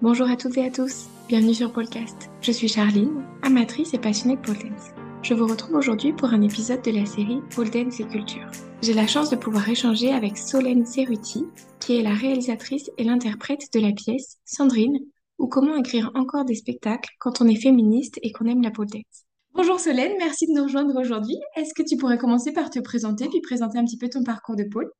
Bonjour à toutes et à tous, bienvenue sur Podcast. Je suis Charline, amatrice et passionnée de pole dance. Je vous retrouve aujourd'hui pour un épisode de la série Pole dance et culture. J'ai la chance de pouvoir échanger avec Solène Cerruti, qui est la réalisatrice et l'interprète de la pièce Sandrine, ou comment écrire encore des spectacles quand on est féministe et qu'on aime la pole dance. Bonjour Solène, merci de nous rejoindre aujourd'hui. Est-ce que tu pourrais commencer par te présenter puis présenter un petit peu ton parcours de pôle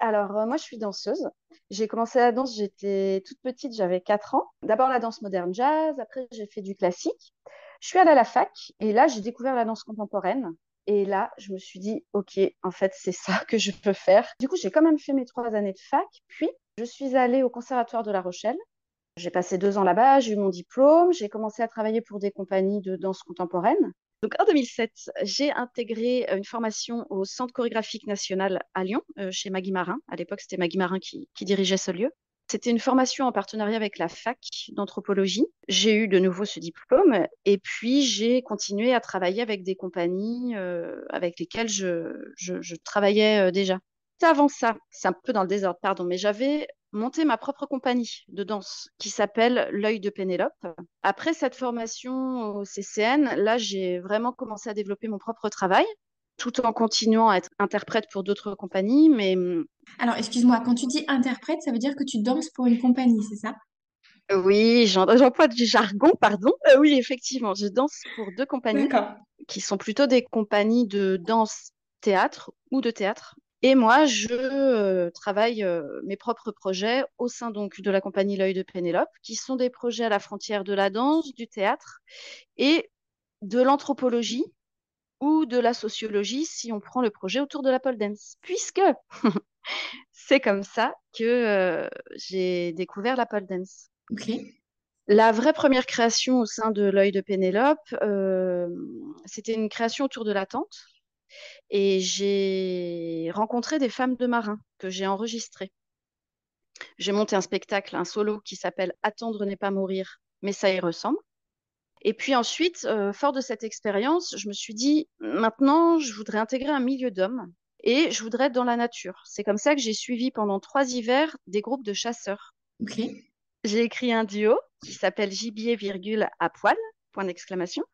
alors, euh, moi, je suis danseuse. J'ai commencé la danse, j'étais toute petite, j'avais 4 ans. D'abord la danse moderne jazz, après j'ai fait du classique. Je suis allée à la fac et là, j'ai découvert la danse contemporaine. Et là, je me suis dit, OK, en fait, c'est ça que je peux faire. Du coup, j'ai quand même fait mes trois années de fac. Puis, je suis allée au Conservatoire de La Rochelle. J'ai passé deux ans là-bas, j'ai eu mon diplôme, j'ai commencé à travailler pour des compagnies de danse contemporaine. Donc en 2007, j'ai intégré une formation au Centre chorégraphique national à Lyon, euh, chez Maggie Marin. À l'époque, c'était Maggie Marin qui, dirigeait ce lieu. C'était une formation en partenariat avec la fac d'anthropologie. J'ai eu de nouveau ce diplôme et puis j'ai continué à travailler avec des compagnies euh, avec lesquelles je, travaillais euh, déjà. Avant ça, c'est un peu dans le désordre, pardon, mais j'avais monter ma propre compagnie de danse qui s'appelle L'œil de Pénélope. Après cette formation au CCN, là, j'ai vraiment commencé à développer mon propre travail tout en continuant à être interprète pour d'autres compagnies. Mais hum, alors, excuse-moi, quand tu dis interprète, ça veut dire que tu danses pour une compagnie, c'est ça? Oui, j'emploie du jargon, pardon. Euh, oui, effectivement, je danse pour deux compagnies qui sont plutôt des compagnies de danse théâtre ou de théâtre et moi, je euh, travaille euh, mes propres projets au sein donc de la compagnie L'œil de Pénélope, qui sont des projets à la frontière de la danse, du théâtre et de l'anthropologie ou de la sociologie si on prend le projet autour de la pole dance. Puisque c'est comme ça que euh, j'ai découvert la pole dance. La vraie première création au sein de l'œil de Pénélope, c'était une création autour de l'attente et j'ai rencontré des femmes de marins que j'ai enregistrées. J'ai monté un spectacle, un solo qui s'appelle Attendre n'est pas mourir, mais ça y ressemble. Et puis ensuite, euh, fort de cette expérience, je me suis dit, maintenant, je voudrais intégrer un milieu d'hommes et je voudrais être dans la nature. C'est comme ça que j'ai suivi pendant trois hivers des groupes de chasseurs. J'ai écrit un duo qui s'appelle Gibier, virgule, à poil, point d'exclamation.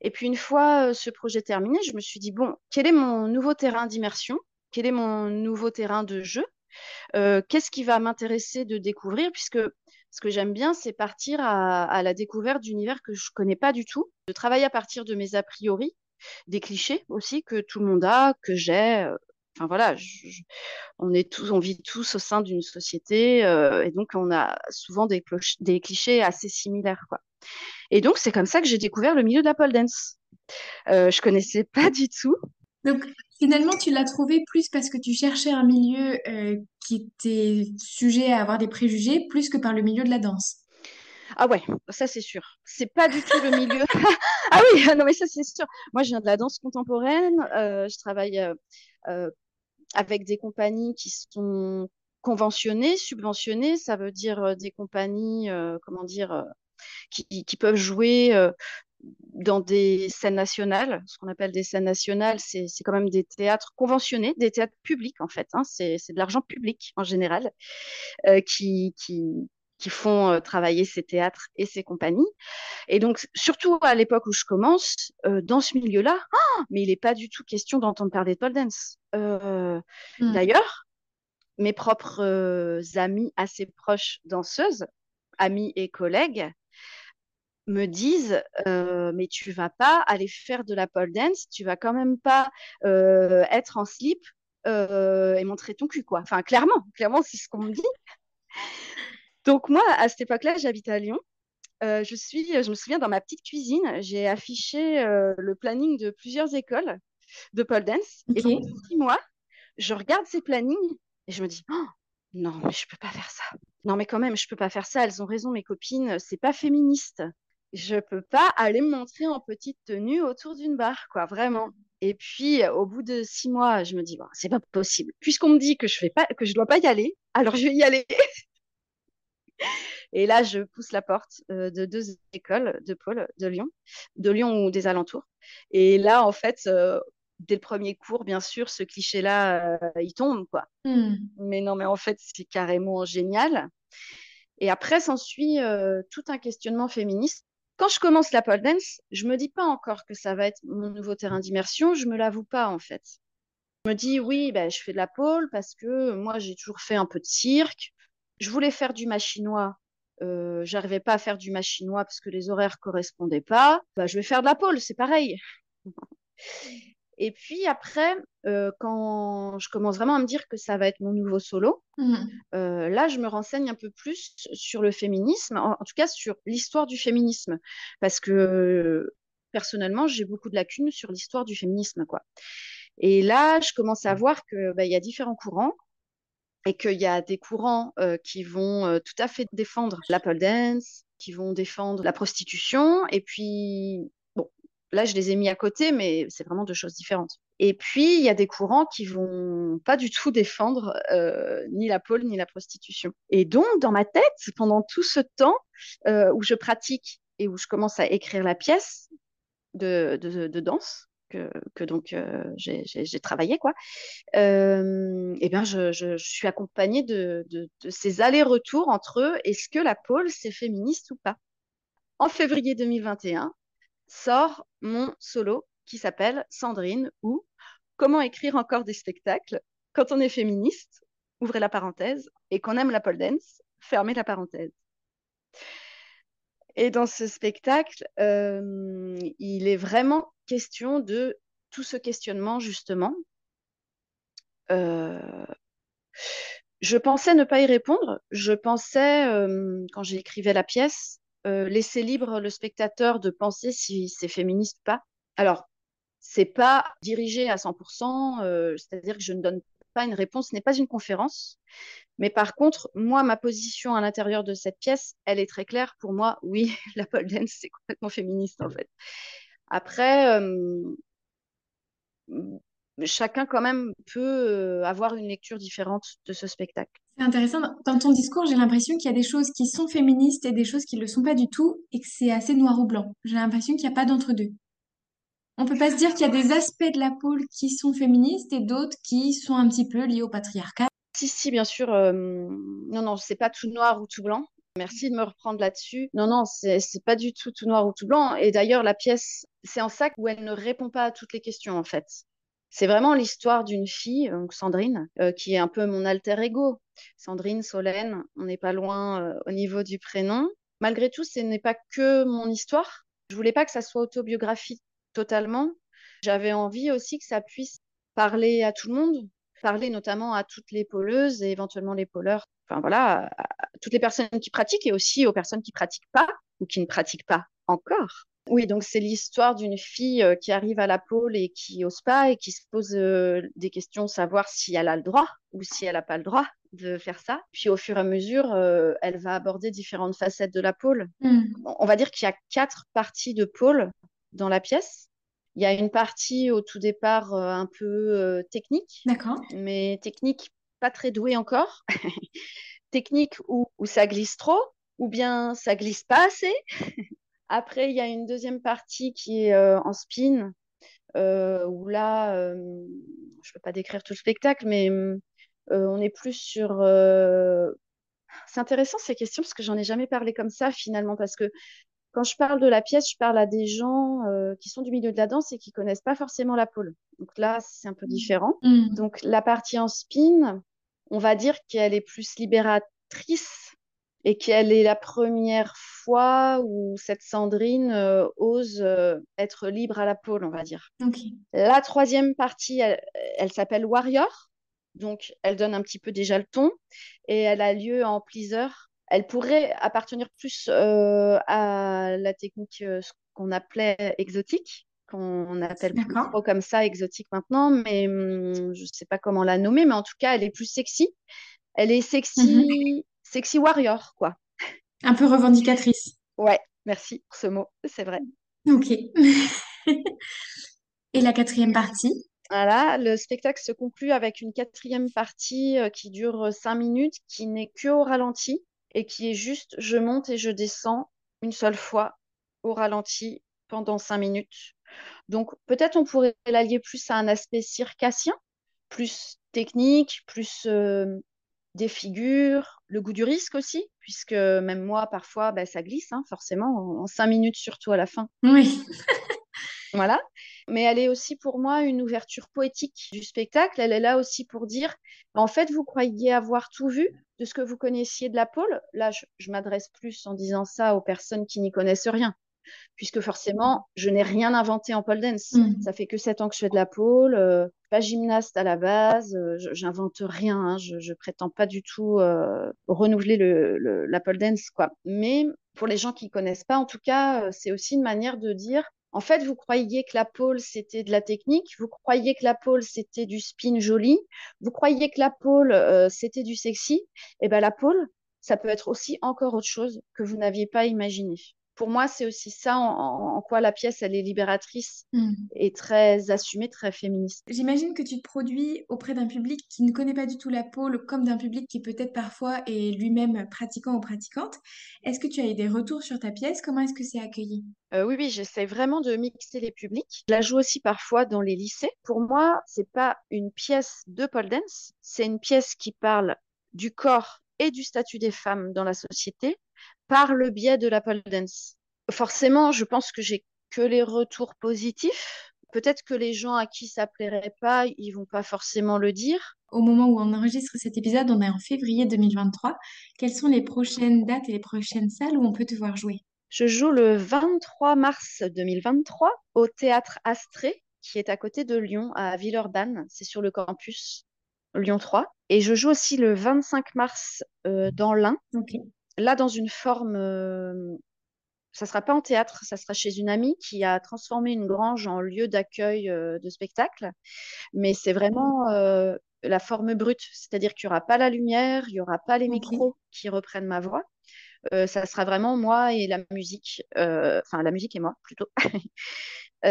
Et puis une fois euh, ce projet terminé, je me suis dit, bon, quel est mon nouveau terrain d'immersion? Quel est mon nouveau terrain de jeu? Euh, Qu'est-ce qui va m'intéresser de découvrir? Puisque ce que j'aime bien, c'est partir à, la découverte d'univers que je ne connais pas du tout, de travailler à partir de mes a priori, des clichés aussi que tout le monde a, que j'ai. Euh, enfin voilà, on est tous, on vit tous au sein d'une société et donc on a souvent des, des clichés assez similaires, quoi. Et donc, c'est comme ça que j'ai découvert le milieu de la pole dance. Euh, je connaissais pas du tout. Donc, finalement, tu l'as trouvé plus parce que tu cherchais un milieu euh, qui était sujet à avoir des préjugés, plus que par le milieu de la danse. Ah ouais, ça c'est sûr. C'est pas du tout le milieu. ah oui, non mais ça c'est sûr. Moi, je viens de la danse contemporaine. Euh, je travaille euh, avec des compagnies qui sont conventionnées, subventionnées. Ça veut dire des compagnies, comment dire, qui, peuvent jouer euh, dans des scènes nationales. Ce qu'on appelle des scènes nationales, c'est quand même des théâtres conventionnés, des théâtres publics en fait. Hein. c'est de l'argent public en général euh, qui, qui, qui font euh, travailler ces théâtres et ces compagnies. Et donc, surtout à l'époque où je commence, dans ce milieu-là, ah, mais il n'est pas du tout question d'entendre parler de pole dance. Hmm. D'ailleurs, mes propres amis assez proches danseuses, amis et collègues, me disent euh, mais tu vas pas aller faire de la pole dance, tu vas quand même pas euh, être en slip euh, et montrer ton cul quoi. Enfin clairement, clairement c'est ce qu'on me dit. Donc moi à cette époque-là j'habite à Lyon. je suis, je me souviens dans ma petite cuisine, j'ai affiché le planning de plusieurs écoles de pole dance et pendant six mois, je regarde ces plannings et je me dis oh, non mais je peux pas faire ça. Non mais quand même je peux pas faire ça. Elles ont raison mes copines, c'est pas féministe je peux pas aller me montrer en petite tenue autour d'une barre, quoi, vraiment. Et puis, au bout de six mois, je me dis, bon, c'est pas possible. Puisqu'on me dit que je fais pas, que je dois pas y aller, alors je vais y aller. Et là, je pousse la porte euh, de deux écoles de Pôle de Lyon, de Lyon ou des alentours. Et là, en fait, euh, dès le premier cours, bien sûr, ce cliché-là, euh, il tombe, quoi. Hmm. Mais non, mais en fait, c'est carrément génial. Et après, s'ensuit tout un questionnement féministe. Quand je commence la pole dance, je me dis pas encore que ça va être mon nouveau terrain d'immersion. Je me l'avoue pas en fait. Je me dis oui, ben, je fais de la pole parce que moi j'ai toujours fait un peu de cirque. Je voulais faire du machinois. Euh, j'arrivais pas à faire du machinois parce que les horaires correspondaient pas. Ben, je vais faire de la pole, c'est pareil. Et puis après, euh, quand je commence vraiment à me dire que ça va être mon nouveau solo, mmh. euh, là, je me renseigne un peu plus sur le féminisme, en, tout cas sur l'histoire du féminisme, parce que personnellement, j'ai beaucoup de lacunes sur l'histoire du féminisme, quoi. Et là, je commence à voir qu'il bah, y a différents courants et qu'il y a des courants euh, qui vont tout à fait défendre la pole dance, qui vont défendre la prostitution, et puis Là, je les ai mis à côté, mais c'est vraiment deux choses différentes. Et puis, il y a des courants qui vont pas du tout défendre euh, ni la pôle ni la prostitution. Et donc, dans ma tête, pendant tout ce temps euh, où je pratique et où je commence à écrire la pièce de, danse, que, donc euh, j'ai travaillé quoi. Euh, et bien je, suis accompagnée de, de ces allers-retours entre. Est-ce que la pôle c'est féministe ou pas? En février 2021, sort mon solo qui s'appelle Sandrine ou Comment écrire encore des spectacles quand on est féministe, ouvrez la parenthèse, et qu'on aime la pole dance, fermez la parenthèse. Et dans ce spectacle, euh, il est vraiment question de tout ce questionnement, justement. Euh, je pensais ne pas y répondre. Je pensais, euh, quand j'écrivais la pièce, euh, laisser libre le spectateur de penser si c'est féministe ou pas. Alors, c'est pas dirigé à 100%, euh, c'est-à-dire que je ne donne pas une réponse, ce n'est pas une conférence. Mais par contre, moi, ma position à l'intérieur de cette pièce, elle est très claire. Pour moi, oui, la pole dance, c'est complètement féministe, en fait. Après, euh, chacun quand même peut avoir une lecture différente de ce spectacle. C'est intéressant. Dans ton discours, j'ai l'impression qu'il y a des choses qui sont féministes et des choses qui ne le sont pas du tout et que c'est assez noir ou blanc. J'ai l'impression qu'il n'y a pas d'entre-deux. On peut pas se dire qu'il y a des aspects de la pôle qui sont féministes et d'autres qui sont un petit peu liés au patriarcat. Si, si, bien sûr. Euh, non, non, c'est pas tout noir ou tout blanc. Merci de me reprendre là-dessus. Non, non, c'est pas du tout tout noir ou tout blanc. Et d'ailleurs, la pièce, c'est en ça où elle ne répond pas à toutes les questions, en fait. C'est vraiment l'histoire d'une fille, Sandrine, euh, qui est un peu mon alter ego. Sandrine, Solène, on n'est pas loin euh, au niveau du prénom. Malgré tout, ce n'est pas que mon histoire. Je voulais pas que ça soit autobiographique totalement. J'avais envie aussi que ça puisse parler à tout le monde, parler notamment à toutes les pôleuses et éventuellement les pôleurs. Enfin voilà, à toutes les personnes qui pratiquent et aussi aux personnes qui pratiquent pas ou qui ne pratiquent pas encore. Oui, donc c'est l'histoire d'une fille euh, qui arrive à la pôle et qui ose pas et qui se pose euh, des questions, savoir si elle a le droit ou si elle n'a pas le droit de faire ça. Puis au fur et à mesure, euh, elle va aborder différentes facettes de la pôle. Hmm. On va dire qu'il y a quatre parties de pôle dans la pièce. Il y a une partie au tout départ un peu technique, mais technique pas très douée encore. technique où, où ça glisse trop, ou bien ça glisse pas assez. Après, il y a une deuxième partie qui est euh, en spin, euh, où là, euh, je ne peux pas décrire tout le spectacle, mais on est plus sur... C'est intéressant ces questions parce que j'en ai jamais parlé comme ça finalement, parce que quand je parle de la pièce, je parle à des gens qui sont du milieu de la danse et qui connaissent pas forcément la pole. Donc là, c'est un peu différent. Mm. Donc la partie en spin, on va dire qu'elle est plus libératrice et qu'elle est la première fois où cette Sandrine euh, ose euh, être libre à la pôle, on va dire. La troisième partie, elle, s'appelle Warrior, donc elle donne un petit peu déjà le ton, et elle a lieu en pleaser. Elle pourrait appartenir plus euh, à la technique ce qu'on appelait exotique, qu'on appelle plus trop comme ça exotique maintenant, mais hum, je ne sais pas comment la nommer, mais en tout cas, elle est plus sexy. Elle est sexy, mhm sexy warrior, quoi. Un peu revendicatrice. Ouais, merci pour ce mot, c'est vrai. Ok. Et la quatrième partie? Voilà, le spectacle se conclut avec une quatrième partie euh, qui dure euh, cinq minutes, qui n'est que au ralenti et qui est juste je monte et je descends une seule fois au ralenti pendant cinq minutes. Donc peut-être on pourrait l'allier plus à un aspect circassien, plus technique, plus euh, des figures, le goût du risque aussi, puisque même moi, parfois, bah, ça glisse, hein, forcément, en, cinq minutes, surtout à la fin. Oui. voilà. Mais elle est aussi pour moi une ouverture poétique du spectacle. Elle est là aussi pour dire, en fait, vous croyez avoir tout vu de ce que vous connaissiez de la pôle? Là, je m'adresse plus en disant ça aux personnes qui n'y connaissent rien puisque forcément, je n'ai rien inventé en pole dance. Mm. Ça fait que sept ans que je fais de la pole, euh, pas gymnaste à la base, euh, j'invente rien, hein. je, je prétends pas du tout euh, renouveler le, la pole dance, quoi. Mais pour les gens qui connaissent pas, en tout cas, c'est aussi une manière de dire, en fait, vous croyiez que la pole, c'était de la technique, vous croyiez que la pole, c'était du spin joli, vous croyiez que la pole, c'était du sexy, et eh ben la pole, ça peut être aussi encore autre chose que vous n'aviez pas imaginé pour moi, c'est aussi ça en, quoi la pièce, elle est libératrice mm. et très assumée, très féministe. J'imagine que tu te produis auprès d'un public qui ne connaît pas du tout la pôle, comme d'un public qui peut-être parfois est lui-même pratiquant ou pratiquante. Est-ce que tu as eu des retours sur ta pièce? Comment est-ce que c'est accueilli? Euh, Oui, oui, j'essaie vraiment de mixer les publics. Je la joue aussi parfois dans les lycées. Pour moi, c'est pas une pièce de pole dance, c'est une pièce qui parle du corps et du statut des femmes dans la société, par le biais de la pole dance. Forcément, je pense que j'ai que les retours positifs. Peut-être que les gens à qui ça plairait pas, ils vont pas forcément le dire. Au moment où on enregistre cet épisode, on est en février 2023. Quelles sont les prochaines dates et les prochaines salles où on peut te voir jouer? Je joue le 23 mars 2023 au théâtre Astrée, qui est à côté de Lyon, à Villeurbanne. C'est sur le campus Lyon 3. Et je joue aussi le 25 mars euh, dans l'Ain, là dans une forme, euh, ça sera pas en théâtre, ça sera chez une amie qui a transformé une grange en lieu d'accueil euh, de spectacle, mais c'est vraiment euh, la forme brute, c'est-à-dire qu'il n'y aura pas la lumière, il n'y aura pas les micros qui reprennent ma voix. ça sera vraiment moi et la musique, enfin la musique et moi plutôt,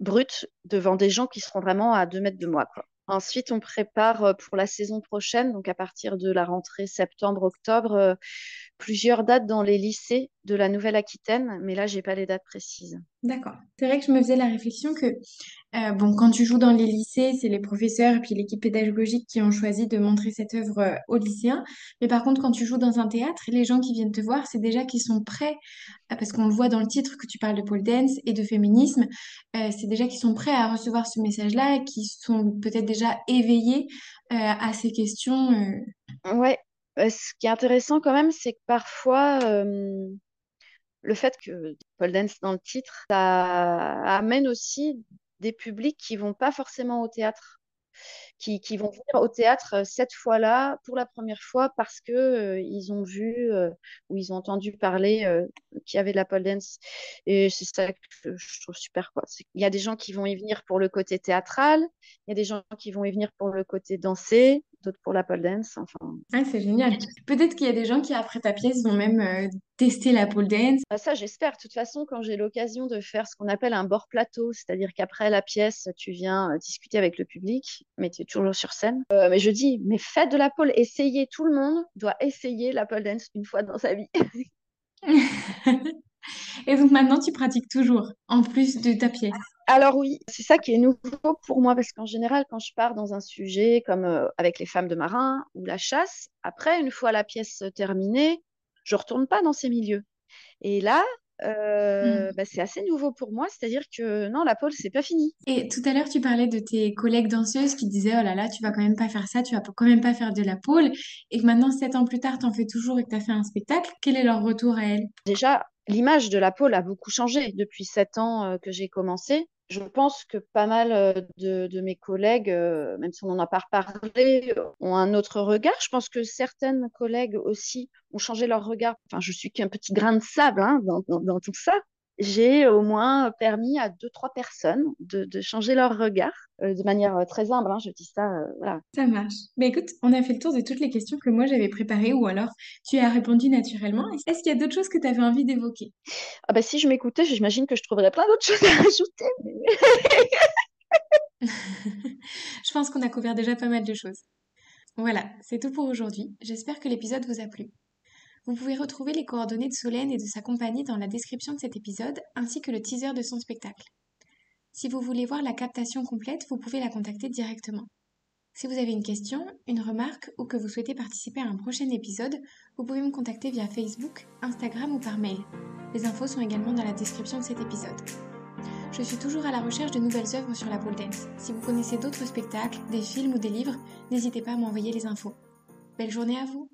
brute devant des gens qui seront vraiment à deux mètres de moi. Quoi. Ensuite, on prépare euh, pour la saison prochaine, donc à partir de la rentrée septembre-octobre, euh, plusieurs dates dans les lycées de la Nouvelle-Aquitaine, mais là, j'ai pas les dates précises. D'accord. C'est vrai que je me faisais la réflexion que, euh, bon, quand tu joues dans les lycées, c'est les professeurs et puis l'équipe pédagogique qui ont choisi de montrer cette œuvre euh, aux lycéens. Mais par contre, quand tu joues dans un théâtre, les gens qui viennent te voir, c'est déjà qu'ils sont prêts, euh, parce qu'on le voit dans le titre que tu parles de pole dance et de féminisme, c'est déjà qu'ils sont prêts à recevoir ce message-là et qui sont peut-être déjà éveillés à ces questions. Ouais, ce qui est intéressant quand même, c'est que parfois, le fait que Paul Dance dans le titre, ça amène aussi des publics qui vont pas forcément au théâtre qui, qui, vont venir au théâtre euh, cette fois-là pour la première fois parce que euh, ils ont vu euh, ou ils ont entendu parler qu'il y avait de la pole dance. Et c'est ça que je trouve super. Quoi. Il y a des gens qui vont y venir pour le côté théâtral, il y a des gens qui vont y venir pour le côté danser, d'autres pour la pole dance. Enfin... Ah, c'est génial. Peut-être qu'il y a des gens qui, après ta pièce, vont même tester la pole dance. Ah, ça, j'espère. De toute façon, quand j'ai l'occasion de faire ce qu'on appelle un bord plateau, c'est-à-dire qu'après la pièce, tu viens discuter avec le public, mais tu toujours sur scène. Euh, mais je dis, mais faites de la pole, essayez, tout le monde doit essayer la pole dance une fois dans sa vie. Et donc maintenant, tu pratiques toujours, en plus de ta pièce alors oui, c'est ça qui est nouveau pour moi parce qu'en général, quand je pars dans un sujet comme euh, avec les femmes de marins ou la chasse, après, une fois la pièce terminée, je retourne pas dans ces milieux. Et là, euh, mmh. bah, c'est assez nouveau pour moi, c'est-à-dire que non, la pole, c'est pas fini. Et tout à l'heure, tu parlais de tes collègues danseuses qui disaient Oh là là, tu vas quand même pas faire ça, tu vas quand même pas faire de la pole. Et que maintenant, sept ans plus tard, tu en fais toujours et que tu as fait un spectacle. Quel est leur retour à elles? Déjà, l'image de la pole a beaucoup changé depuis sept ans euh, que j'ai commencé je pense que pas mal euh, de, mes collègues, euh, même si on n'en a pas reparlé, ont un autre regard. Je pense que certaines collègues aussi ont changé leur regard. Enfin, je suis qu'un petit grain de sable hein, dans, tout ça j'ai au moins permis à deux, trois personnes de, changer leur regard euh, de manière euh, très humble. Hein, je dis ça, euh, voilà. Ça marche. Mais écoute, on a fait le tour de toutes les questions que moi j'avais préparées ou alors tu as répondu naturellement. Est-ce qu'il y a d'autres choses que tu avais envie d'évoquer? Ah bah, Si je m'écoutais, j'imagine que je trouverais plein d'autres choses à rajouter. je pense qu'on a couvert déjà pas mal de choses. Voilà, c'est tout pour aujourd'hui. J'espère que l'épisode vous a plu. Vous pouvez retrouver les coordonnées de Solène et de sa compagnie dans la description de cet épisode, ainsi que le teaser de son spectacle. Si vous voulez voir la captation complète, vous pouvez la contacter directement. Si vous avez une question, une remarque ou que vous souhaitez participer à un prochain épisode, vous pouvez me contacter via Facebook, Instagram ou par mail. Les infos sont également dans la description de cet épisode. Je suis toujours à la recherche de nouvelles œuvres sur la pole dance. Si vous connaissez d'autres spectacles, des films ou des livres, n'hésitez pas à m'envoyer les infos. Belle journée à vous